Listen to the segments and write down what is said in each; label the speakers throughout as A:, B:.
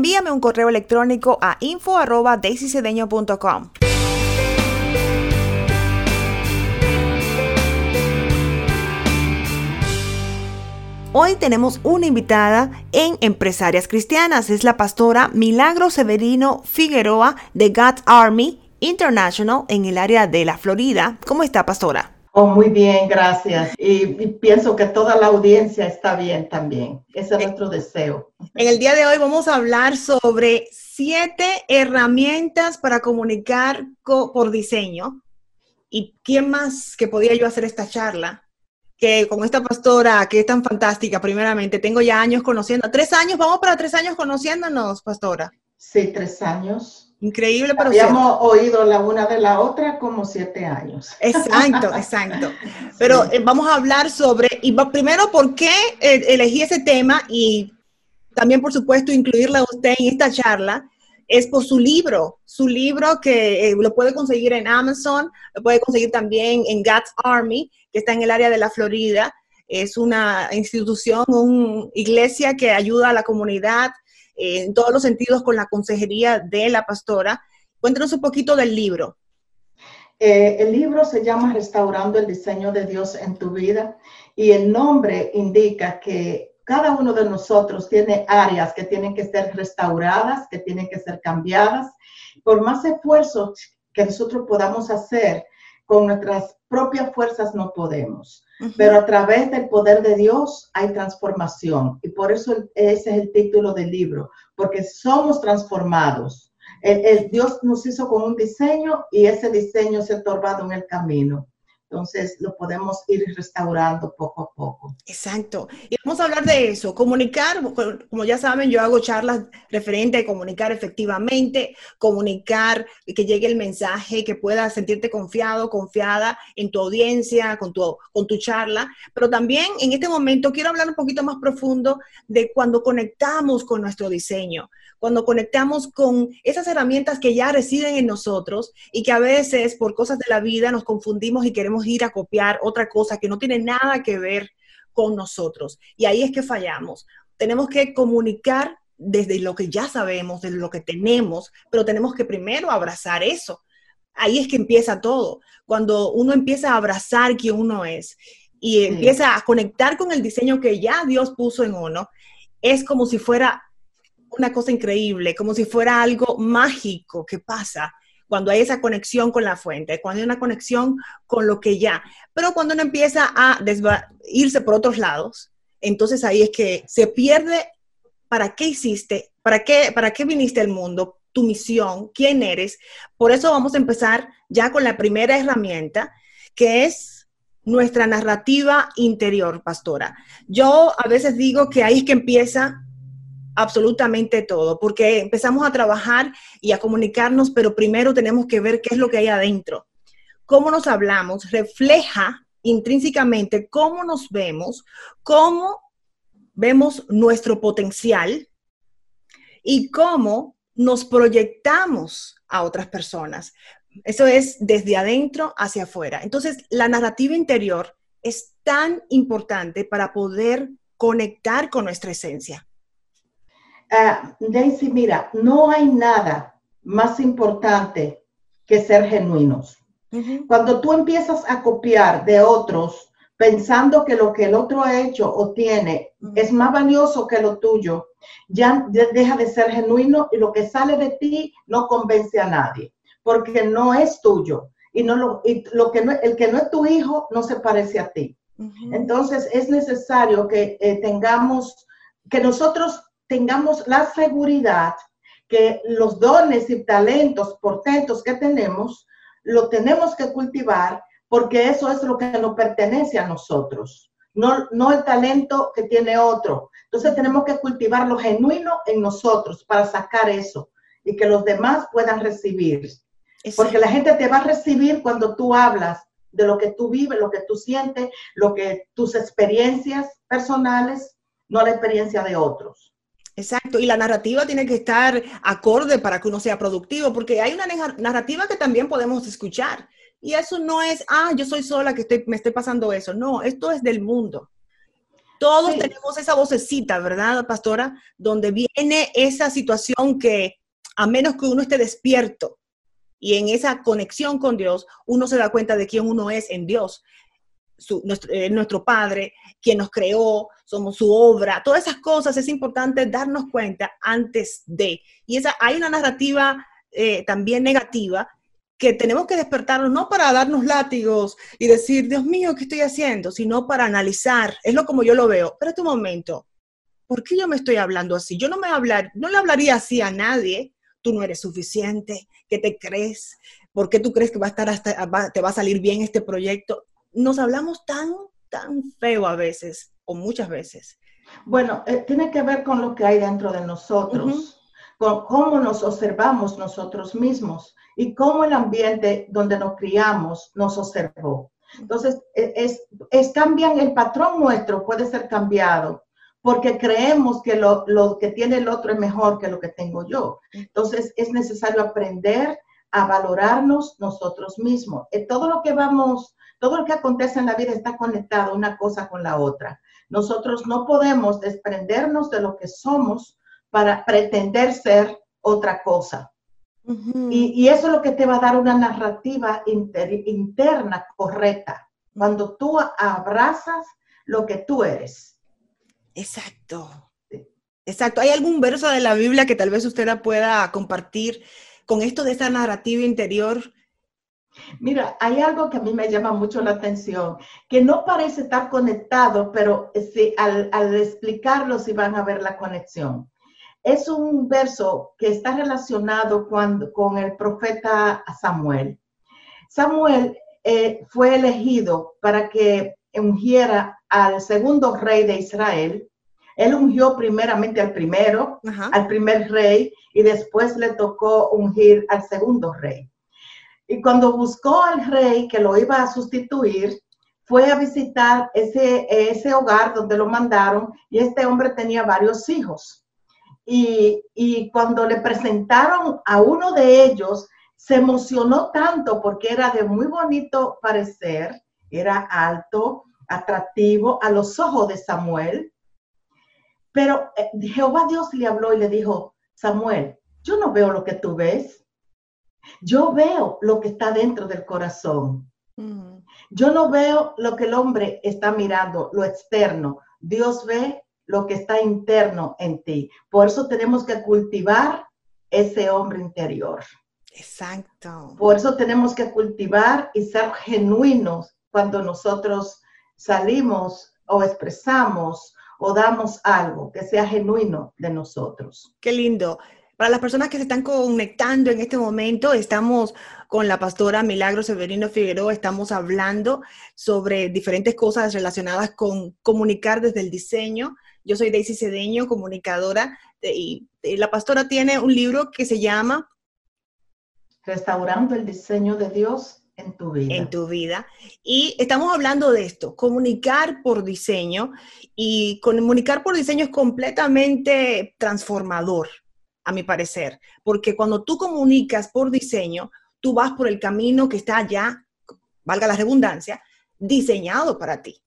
A: envíame un correo electrónico a info arroba Hoy tenemos una invitada en Empresarias Cristianas. Es la pastora Milagro Severino Figueroa de God's Army International en el área de la Florida. ¿Cómo está, pastora?
B: Oh, muy bien, gracias. Y, pienso que toda la audiencia está bien también. Ese es nuestro deseo.
A: En el día de hoy vamos a hablar sobre siete herramientas para comunicar por diseño. ¿Y quién más que podía yo hacer esta charla? Que con esta pastora que es tan fantástica, primeramente, tengo ya años conociendo. Tres años, vamos para tres años conociéndonos, pastora.
B: Sí, tres años.
A: Increíble, pero
B: Habíamos oído la una de la otra como siete años.
A: Exacto, exacto. Pero eh, vamos a hablar sobre, y primero, ¿por qué eh, elegí ese tema? Y también, por supuesto, incluirla a usted en esta charla. Es por su libro, su libro que eh, lo puede conseguir en Amazon, lo puede conseguir también en God's Army, que está en el área de la Florida. Es una institución, una iglesia que ayuda a la comunidad en todos los sentidos con la consejería de la pastora. Cuéntanos un poquito del libro.
B: Eh, el libro se llama Restaurando el diseño de Dios en tu vida y el nombre indica que cada uno de nosotros tiene áreas que tienen que ser restauradas, que tienen que ser cambiadas. Por más esfuerzo que nosotros podamos hacer, con nuestras propias fuerzas no podemos. Pero a través del poder de Dios hay transformación. Y por eso ese es el título del libro, porque somos transformados. El, Dios nos hizo con un diseño y ese diseño se ha en el camino. Entonces lo podemos ir restaurando poco a poco.
A: Exacto. Y vamos a hablar de eso, comunicar, como ya saben, yo hago charlas referentes a comunicar efectivamente, comunicar, que llegue el mensaje, que puedas sentirte confiado, confiada en tu audiencia, con tu, con tu charla. Pero también en este momento quiero hablar un poquito más profundo de cuando conectamos con nuestro diseño cuando conectamos con esas herramientas que ya residen en nosotros y que a veces por cosas de la vida nos confundimos y queremos ir a copiar otra cosa que no tiene nada que ver con nosotros. Y ahí es que fallamos. Tenemos que comunicar desde lo que ya sabemos, desde lo que tenemos, pero tenemos que primero abrazar eso. Ahí es que empieza todo. Cuando uno empieza a abrazar quien uno es y empieza a conectar con el diseño que ya Dios puso en uno, es como si fuera una cosa increíble, como si fuera algo mágico que pasa cuando hay esa conexión con la fuente, cuando hay una conexión con lo que ya. Pero cuando uno empieza a irse por otros lados, entonces ahí es que se pierde para qué hiciste, para qué, para qué viniste al mundo, tu misión, quién eres. Por eso vamos a empezar ya con la primera herramienta, que es nuestra narrativa interior, pastora. Yo a veces digo que ahí es que empieza absolutamente todo, porque empezamos a trabajar y a comunicarnos, pero primero tenemos que ver qué es lo que hay adentro. Cómo nos hablamos refleja intrínsecamente cómo nos vemos, cómo vemos nuestro potencial y cómo nos proyectamos a otras personas. Eso es desde adentro hacia afuera. Entonces, la narrativa interior es tan importante para poder conectar con nuestra esencia.
B: Uh, Daisy, mira, no hay nada más importante que ser genuinos. Cuando tú empiezas a copiar de otros pensando que lo que el otro ha hecho o tiene es más valioso que lo tuyo, ya deja de ser genuino y lo que sale de ti no convence a nadie, porque no es tuyo. Y, no lo, y lo que no, el que no es tu hijo no se parece a ti. Entonces es necesario que eh, tengamos, que nosotros tengamos la seguridad que los dones y talentos, portentos que tenemos, lo tenemos que cultivar porque eso es lo que nos pertenece a nosotros. No, no el talento que tiene otro. Entonces tenemos que cultivar lo genuino en nosotros para sacar eso y que los demás puedan recibir. Porque la gente te va a recibir cuando tú hablas de lo que tú vives, lo que tú sientes, lo que tus experiencias personales, no la experiencia de otros.
A: Exacto, y la narrativa tiene que estar acorde para que uno sea productivo, porque hay una narrativa que también podemos escuchar. Y eso no es, ah, yo soy sola que estoy, me estoy pasando eso. No, esto es del mundo. Todos tenemos esa vocecita, ¿verdad, pastora? Donde viene esa situación que, a menos que uno esté despierto y en esa conexión con Dios, uno se da cuenta de quién uno es en Dios. nuestro, eh, nuestro, Padre, quien nos creó, somos su obra, todas esas cosas es importante darnos cuenta antes de. Y esa, hay una narrativa eh, también negativa que tenemos que despertarnos no para darnos látigos y decir, Dios mío, ¿qué estoy haciendo? Sino para analizar. Es lo como yo lo veo. Pero este momento, ¿por qué yo me estoy hablando así? Yo no me hablar, no le hablaría así a nadie. Tú no eres suficiente. ¿Qué te crees? ¿Por qué tú crees que va a estar te va a salir bien este proyecto? Nos hablamos tan, tan feo a veces, o muchas veces.
B: Bueno, eh, tiene que ver con lo que hay dentro de nosotros, con cómo nos observamos nosotros mismos y cómo el ambiente donde nos criamos nos observó. Entonces, e, es, es cambian el patrón nuestro, puede ser cambiado porque creemos que lo, lo, que tiene el otro es mejor que lo que tengo yo. Entonces, es necesario aprender a valorarnos nosotros mismos. Eh, todo lo que vamos, todo lo que acontece en la vida está conectado una cosa con la otra. Nosotros no podemos desprendernos de lo que somos para pretender ser otra cosa y, eso es lo que te va a dar una narrativa interna correcta, cuando tú abrazas lo que tú eres.
A: Exacto. Exacto. ¿Hay algún verso de la Biblia que tal vez usted pueda compartir con esto de esa narrativa interior?
B: Mira, hay algo que a mí me llama mucho la atención, que no parece estar conectado, pero sí, al, al explicarlo sí van a ver la conexión es un verso que está relacionado con el profeta Samuel. Samuel eh, fue elegido para que ungiera al segundo rey de Israel. Él ungió primeramente al primero, al primer rey, y después le tocó ungir al segundo rey. Y cuando buscó al rey que lo iba a sustituir, fue a visitar ese, ese hogar donde lo mandaron y este hombre tenía varios hijos. Y, cuando le presentaron a uno de ellos, se emocionó tanto porque era de muy bonito parecer, era alto, atractivo a los ojos de Samuel. Pero eh, Jehová Dios le habló y le dijo, Samuel, yo no veo lo que tú ves. Yo veo lo que está dentro del corazón. Mm. Yo no veo lo que el hombre está mirando, lo externo. Dios ve lo que está interno en ti. Por eso tenemos que cultivar ese hombre interior.
A: Exacto.
B: Por eso tenemos que cultivar y ser genuinos cuando nosotros salimos o expresamos o damos algo que sea genuino de nosotros.
A: Qué lindo. Para las personas que se están conectando en este momento, estamos con la pastora Milagro Severino Figueroa, estamos hablando sobre diferentes cosas relacionadas con comunicar desde el diseño, yo soy Daisy Cedeño, comunicadora, y, la pastora tiene un libro que se llama
B: Restaurando el diseño de Dios en tu vida.
A: En tu vida. Y estamos hablando de esto, comunicar por diseño. Y comunicar por diseño es completamente transformador, a mi parecer. Porque cuando tú comunicas por diseño, tú vas por el camino que está ya, valga la redundancia, diseñado para ti.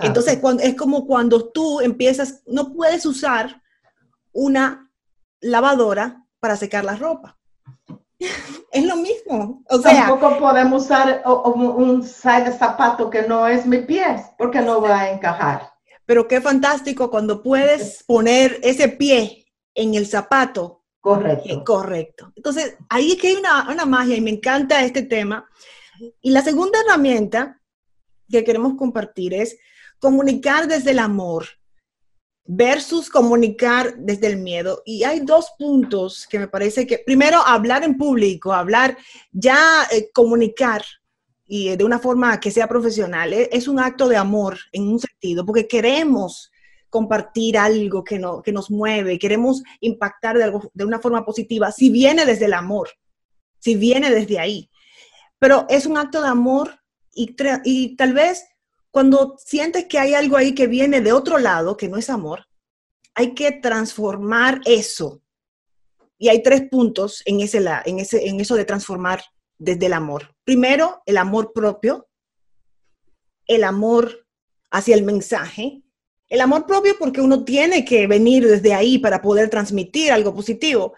A: Entonces, cuando, es como cuando tú empiezas, no puedes usar una lavadora para secar la ropa. es lo mismo.
B: O sea, Tampoco podemos usar un zapato que no es mi pie, porque no va a encajar.
A: Pero qué fantástico cuando puedes poner ese pie en el zapato.
B: Correcto.
A: Eh, correcto. Entonces, ahí es que hay una, una magia y me encanta este tema. Y la segunda herramienta que queremos compartir es comunicar desde el amor versus comunicar desde el miedo. Y hay dos puntos que me parece que, primero, hablar en público, hablar, ya eh, comunicar y de una forma que sea profesional, eh, es un acto de amor en un sentido, porque queremos compartir algo que, no, que nos mueve, queremos impactar de, algo, de una forma positiva, si viene desde el amor, si viene desde ahí. Pero es un acto de amor y, tal vez cuando sientes que hay algo ahí que viene de otro lado, que no es amor, hay que transformar eso. Y hay tres puntos en, ese, en, ese, en eso de transformar desde el amor. Primero, el amor propio, el amor hacia el mensaje, el amor propio porque uno tiene que venir desde ahí para poder transmitir algo positivo.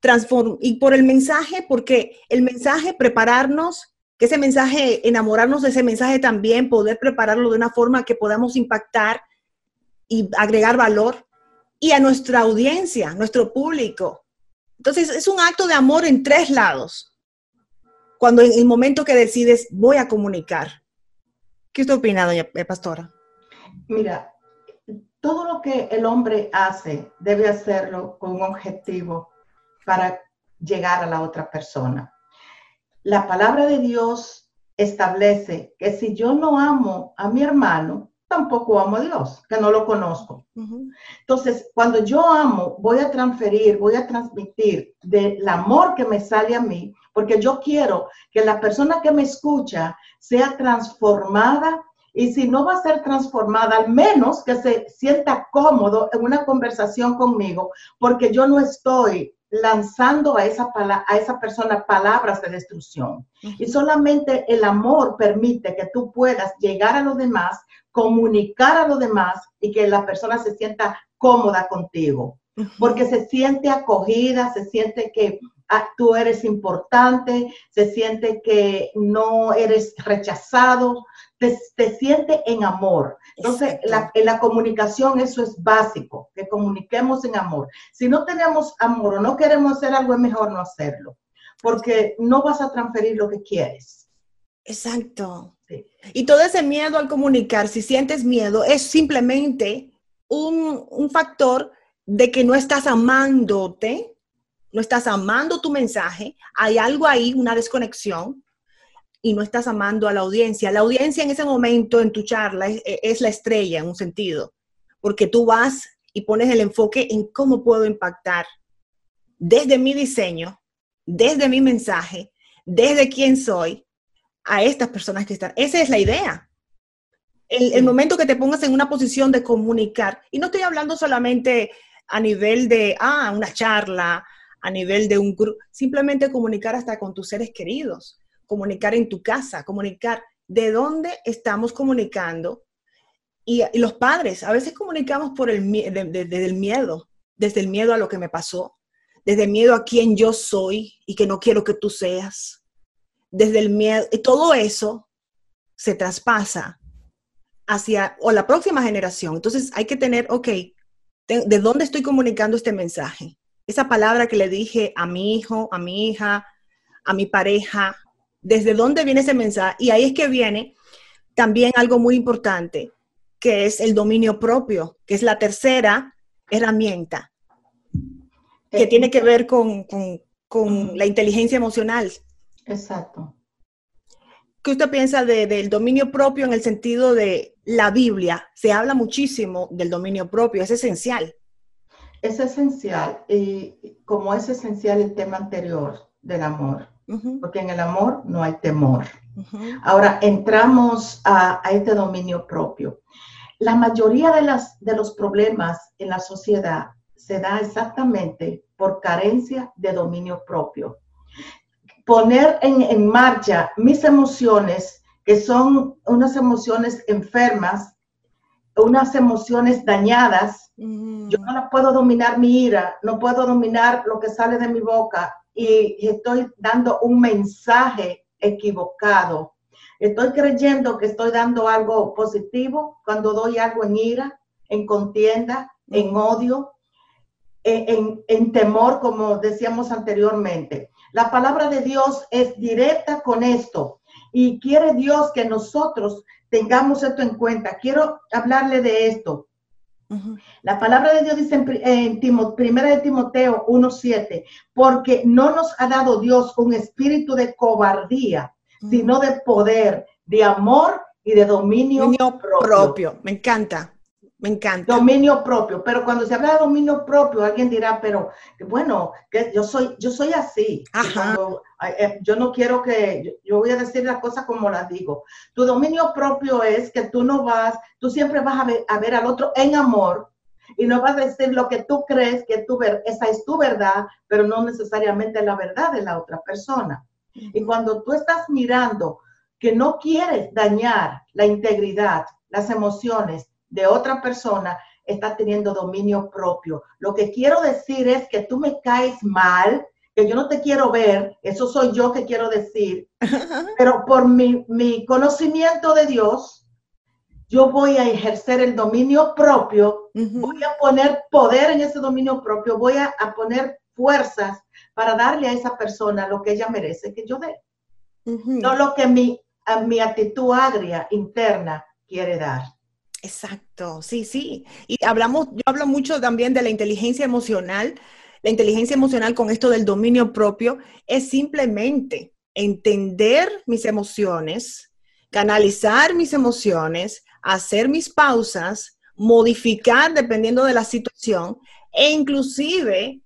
A: Transform y por el mensaje, porque el mensaje, prepararnos, que ese mensaje, enamorarnos de ese mensaje también, poder prepararlo de una forma que podamos impactar y agregar valor y a nuestra audiencia, nuestro público. Entonces, es un acto de amor en tres lados. Cuando en el momento que decides, voy a comunicar. ¿Qué usted opina, doña eh, Pastora?
B: Mira, todo lo que el hombre hace debe hacerlo con un objetivo para llegar a la otra persona. La palabra de Dios establece que si yo no amo a mi hermano, tampoco amo a Dios, que no lo conozco. Entonces, cuando yo amo, voy a transferir, voy a transmitir del amor que me sale a mí, porque yo quiero que la persona que me escucha sea transformada y si no va a ser transformada, al menos que se sienta cómodo en una conversación conmigo, porque yo no estoy lanzando a esa, a esa persona palabras de destrucción. Y solamente el amor permite que tú puedas llegar a los demás, comunicar a los demás y que la persona se sienta cómoda contigo, porque se siente acogida, se siente que ah, tú eres importante, se siente que no eres rechazado, te, siente en amor. Entonces, en la comunicación eso es básico, que comuniquemos en amor. Si no tenemos amor o no queremos hacer algo, es mejor no hacerlo, porque no vas a transferir lo que quieres.
A: Exacto. Y todo ese miedo al comunicar, si sientes miedo, es simplemente un, un factor de que no estás amándote, no estás amando tu mensaje, hay algo ahí, una desconexión, y no estás amando a la audiencia. La audiencia en ese momento en tu charla es, la estrella en un sentido, porque tú vas y pones el enfoque en cómo puedo impactar desde mi diseño, desde mi mensaje, desde quién soy, a estas personas que están. Esa es la idea. El, el, momento que te pongas en una posición de comunicar, y no estoy hablando solamente a nivel de, ah, una charla, a nivel de un grupo, simplemente comunicar hasta con tus seres queridos comunicar en tu casa, comunicar de dónde estamos comunicando. Y, los padres, a veces comunicamos por el, desde el miedo, desde el miedo a lo que me pasó, desde el miedo a quién yo soy y que no quiero que tú seas, desde el miedo, y todo eso se traspasa hacia o la próxima generación. Entonces hay que tener, ok, ¿de dónde estoy comunicando este mensaje? Esa palabra que le dije a mi hijo, a mi hija, a mi pareja, desde dónde viene ese mensaje. Y ahí es que viene también algo muy importante, que es el dominio propio, que es la tercera herramienta, que tiene que ver con, la inteligencia emocional.
B: Exacto.
A: ¿Qué usted piensa del dominio propio en el sentido de la Biblia? Se habla muchísimo del dominio propio, es esencial.
B: Es esencial, y como es esencial el tema anterior del amor porque en el amor no hay temor. Ahora entramos a, este dominio propio. La mayoría de, las, de los problemas en la sociedad se da exactamente por carencia de dominio propio. Poner en, marcha mis emociones, que son unas emociones enfermas, unas emociones dañadas, yo no puedo dominar mi ira, no puedo dominar lo que sale de mi boca, y estoy dando un mensaje equivocado. Estoy creyendo que estoy dando algo positivo cuando doy algo en ira, en contienda, en odio, en, en, temor, como decíamos anteriormente. La palabra de Dios es directa con esto y quiere Dios que nosotros tengamos esto en cuenta. Quiero hablarle de esto. La palabra de Dios dice en, primera de Timoteo 1.7, porque no nos ha dado Dios un espíritu de cobardía, sino de poder, de amor y de dominio, propio.
A: Me encanta. Me encanta.
B: Dominio propio. Pero cuando se habla de dominio propio, alguien dirá, pero bueno, que yo soy, yo soy así. Eh, yo no quiero que, yo, voy a decir las cosas como las digo. Tu dominio propio es que tú no vas, tú siempre vas a ver, a ver al otro en amor y no vas a decir lo que tú crees que tu, esa es tu verdad, pero no necesariamente la verdad de la otra persona. Y cuando tú estás mirando que no quieres dañar la integridad, las emociones de otra persona, estás teniendo dominio propio. Lo que quiero decir es que tú me caes mal, que yo no te quiero ver, eso soy yo que quiero decir, pero por mi, mi conocimiento de Dios, yo voy a ejercer el dominio propio, voy a poner poder en ese dominio propio, voy a, poner fuerzas para darle a esa persona lo que ella merece que yo dé. No lo que mi, mi actitud agria interna quiere dar.
A: Exacto, sí, sí. Y hablamos, yo hablo mucho también de la inteligencia emocional. La inteligencia emocional con esto del dominio propio es simplemente entender mis emociones, canalizar mis emociones, hacer mis pausas, modificar dependiendo de la situación e inclusive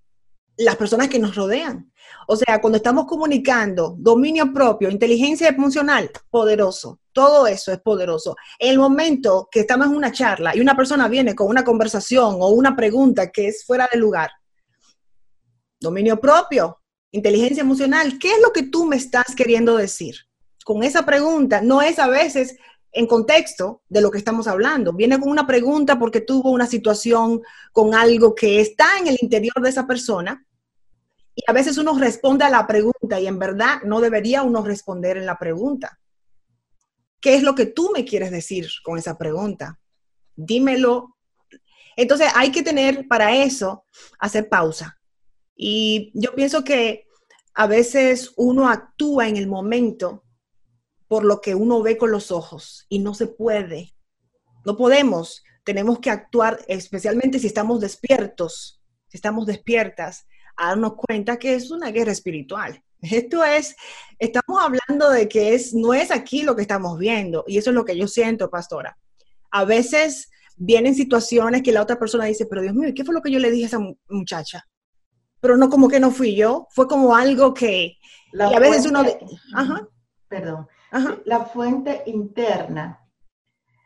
A: las personas que nos rodean. O sea, cuando estamos comunicando dominio propio, inteligencia emocional, poderoso. Todo eso es poderoso. El momento que estamos en una charla y una persona viene con una conversación o una pregunta que es fuera de lugar, dominio propio, inteligencia emocional, ¿qué es lo que tú me estás queriendo decir? Con esa pregunta no es a veces en contexto de lo que estamos hablando. Viene con una pregunta porque tuvo una situación con algo que está en el interior de esa persona y a veces uno responde a la pregunta y en verdad no debería uno responder en la pregunta. ¿Qué es lo que tú me quieres decir con esa pregunta? Dímelo. Entonces hay que tener para eso, hacer pausa. Y yo pienso que a veces uno actúa en el momento por lo que uno ve con los ojos y no se puede. No podemos. Tenemos que actuar, especialmente si estamos despiertos, si estamos despiertas, a darnos cuenta que es una guerra espiritual. Esto es, estamos hablando de que es, no es aquí lo que estamos viendo, y eso es lo que yo siento, pastora. A veces vienen situaciones que la otra persona dice, pero Dios mío, ¿qué fue lo que yo le dije a esa muchacha? Pero no como que no fui yo, fue como algo que, y a veces uno,
B: ajá. perdón, la fuente interna,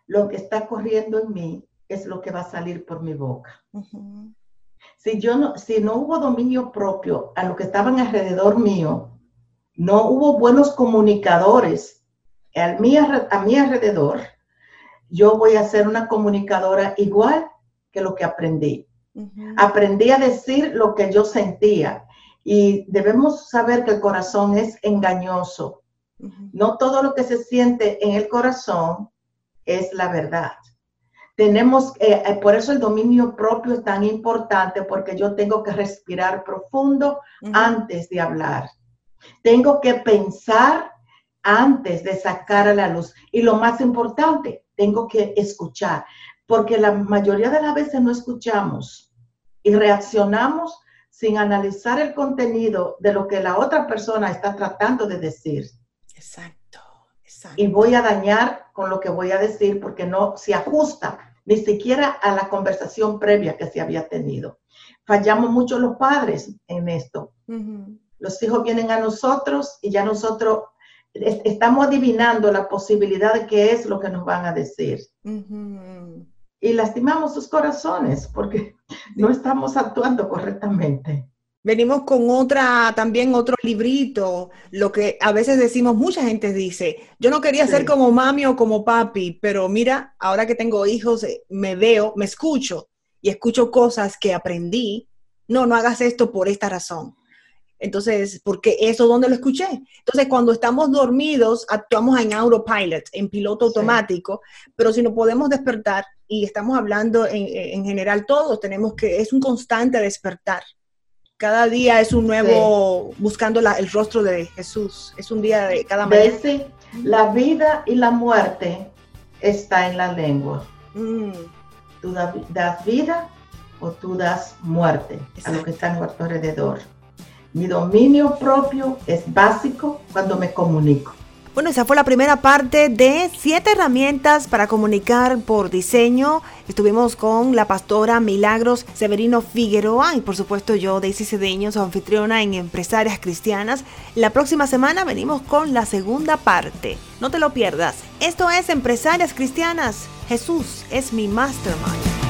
B: lo que está corriendo en mí, es lo que va a salir por mi boca. Si yo no, si no hubo dominio propio a lo que estaban alrededor mío, no hubo buenos comunicadores a mi, a mi alrededor, yo voy a ser una comunicadora igual que lo que aprendí. Aprendí a decir lo que yo sentía y debemos saber que el corazón es engañoso. No todo lo que se siente en el corazón es la verdad. Tenemos, eh, eh, por eso el dominio propio es tan importante, porque yo tengo que respirar profundo antes de hablar. Tengo que pensar antes de sacar a la luz. Y lo más importante, tengo que escuchar, porque la mayoría de las veces no escuchamos y reaccionamos sin analizar el contenido de lo que la otra persona está tratando de decir.
A: Exacto,
B: Y voy a dañar con lo que voy a decir porque no se ajusta ni siquiera a la conversación previa que se había tenido. Fallamos mucho los padres en esto. Los hijos vienen a nosotros y ya nosotros estamos adivinando la posibilidad de qué es lo que nos van a decir. Y lastimamos sus corazones porque no estamos actuando correctamente.
A: Venimos con otra, también otro librito, lo que a veces decimos, mucha gente dice, yo no quería ser como mami o como papi, pero mira, ahora que tengo hijos, eh, me veo, me escucho y escucho cosas que aprendí. No, no hagas esto por esta razón. Entonces, porque eso donde lo escuché. Entonces, cuando estamos dormidos, actuamos en autopilot, en piloto automático, pero si no podemos despertar, y estamos hablando en, en general todos, tenemos que, es un constante despertar. Cada día es un nuevo, buscando el rostro de Jesús. Es un día de cada mañana.
B: la vida y la muerte está en la lengua. Mm. Tú das vida o tú das muerte a lo que está en nuestro alrededor. Mi dominio propio es básico cuando me comunico.
A: Bueno, esa fue la primera parte de siete herramientas para comunicar por diseño. Estuvimos con la pastora Milagros Severino Figueroa y por supuesto yo, Daisy Cedeño, su anfitriona en Empresarias Cristianas. La próxima semana venimos con la segunda parte. No te lo pierdas. Esto es Empresarias Cristianas. Jesús es mi mastermind.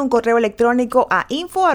A: un correo electrónico a info